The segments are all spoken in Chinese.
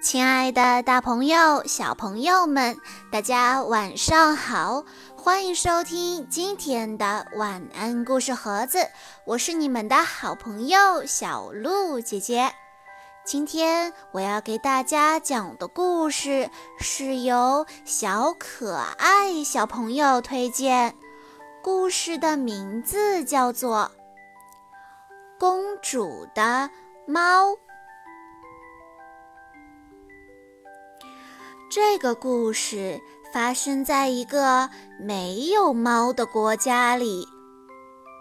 亲爱的，大朋友、小朋友们，大家晚上好！欢迎收听今天的晚安故事盒子，我是你们的好朋友小鹿姐姐。今天我要给大家讲的故事是由小可爱小朋友推荐，故事的名字叫做《公主的猫》。这个故事发生在一个没有猫的国家里。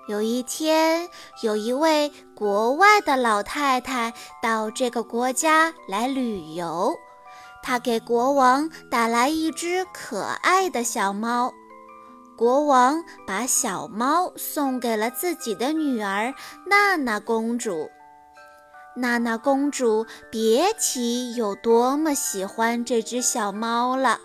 有一天，有一位国外的老太太到这个国家来旅游，她给国王带来一只可爱的小猫。国王把小猫送给了自己的女儿娜娜公主。娜娜公主别提有多么喜欢这只小猫了，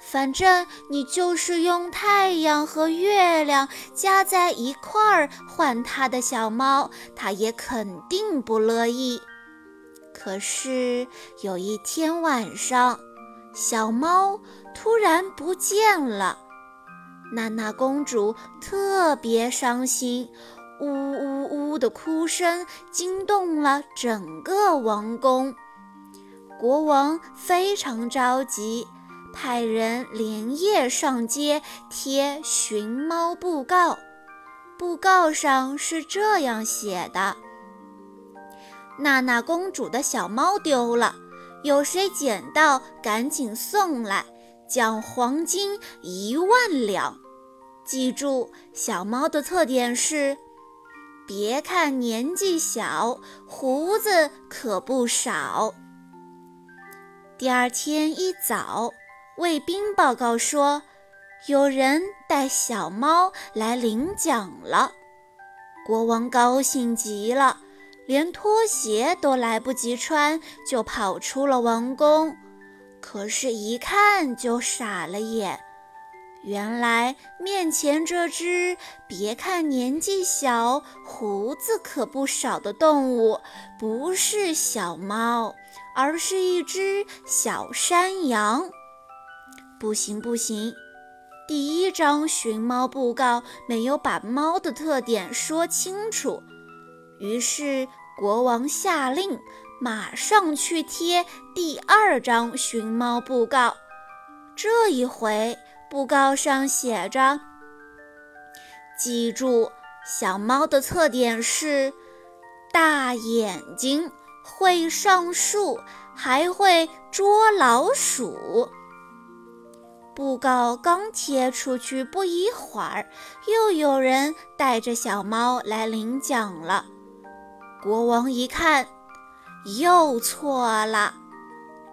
反正你就是用太阳和月亮加在一块儿换她的小猫，她也肯定不乐意。可是有一天晚上，小猫突然不见了，娜娜公主特别伤心。呜呜呜的哭声惊动了整个王宫，国王非常着急，派人连夜上街贴寻猫布告。布告上是这样写的：“娜娜公主的小猫丢了，有谁捡到，赶紧送来，奖黄金一万两。记住，小猫的特点是。”别看年纪小，胡子可不少。第二天一早，卫兵报告说，有人带小猫来领奖了。国王高兴极了，连拖鞋都来不及穿，就跑出了王宫。可是，一看就傻了眼。原来面前这只别看年纪小，胡子可不少的动物，不是小猫，而是一只小山羊。不行不行，第一张寻猫布告没有把猫的特点说清楚，于是国王下令马上去贴第二张寻猫布告。这一回。布告上写着：“记住，小猫的特点是大眼睛，会上树，还会捉老鼠。”布告刚贴出去不一会儿，又有人带着小猫来领奖了。国王一看，又错了，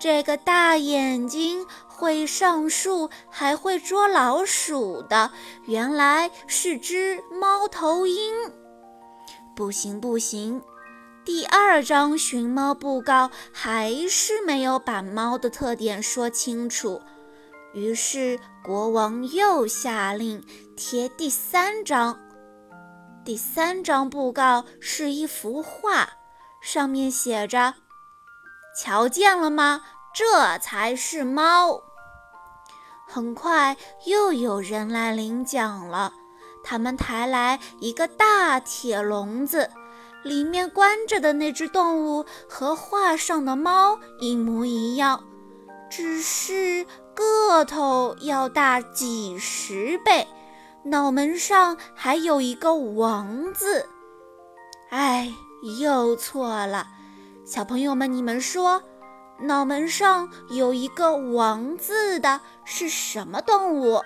这个大眼睛。会上树还会捉老鼠的，原来是只猫头鹰。不行不行，第二张寻猫布告还是没有把猫的特点说清楚。于是国王又下令贴第三张。第三张布告是一幅画，上面写着：“瞧见了吗？”这才是猫。很快又有人来领奖了，他们抬来一个大铁笼子，里面关着的那只动物和画上的猫一模一样，只是个头要大几十倍，脑门上还有一个王字。哎，又错了，小朋友们，你们说？脑门上有一个王字的是什么动物？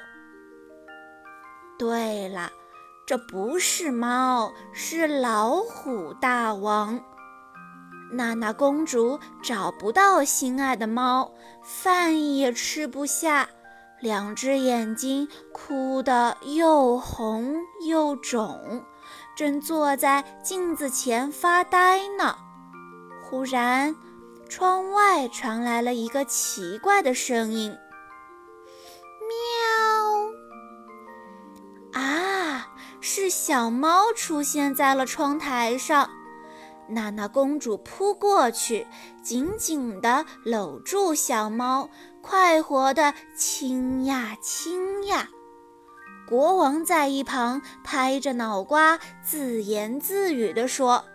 对了，这不是猫，是老虎大王。娜娜公主找不到心爱的猫，饭也吃不下，两只眼睛哭得又红又肿，正坐在镜子前发呆呢。忽然，窗外传来了一个奇怪的声音：“喵！”啊，是小猫出现在了窗台上。娜娜公主扑过去，紧紧地搂住小猫，快活地亲呀亲呀。国王在一旁拍着脑瓜，自言自语地说：“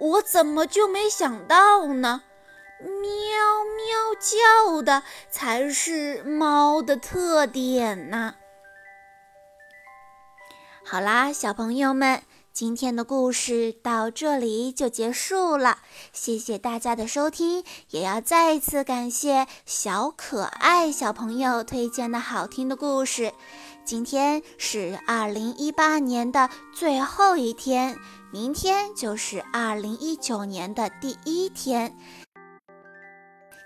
我怎么就没想到呢？喵喵叫的才是猫的特点呢。”好啦，小朋友们，今天的故事到这里就结束了。谢谢大家的收听，也要再次感谢小可爱小朋友推荐的好听的故事。今天是二零一八年的最后一天，明天就是二零一九年的第一天。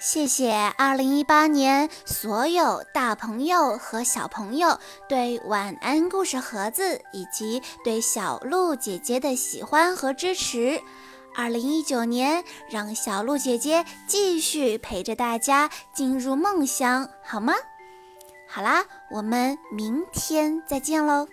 谢谢二零一八年所有大朋友和小朋友对晚安故事盒子以及对小鹿姐姐的喜欢和支持。二零一九年，让小鹿姐姐继续陪着大家进入梦乡，好吗？好啦，我们明天再见喽。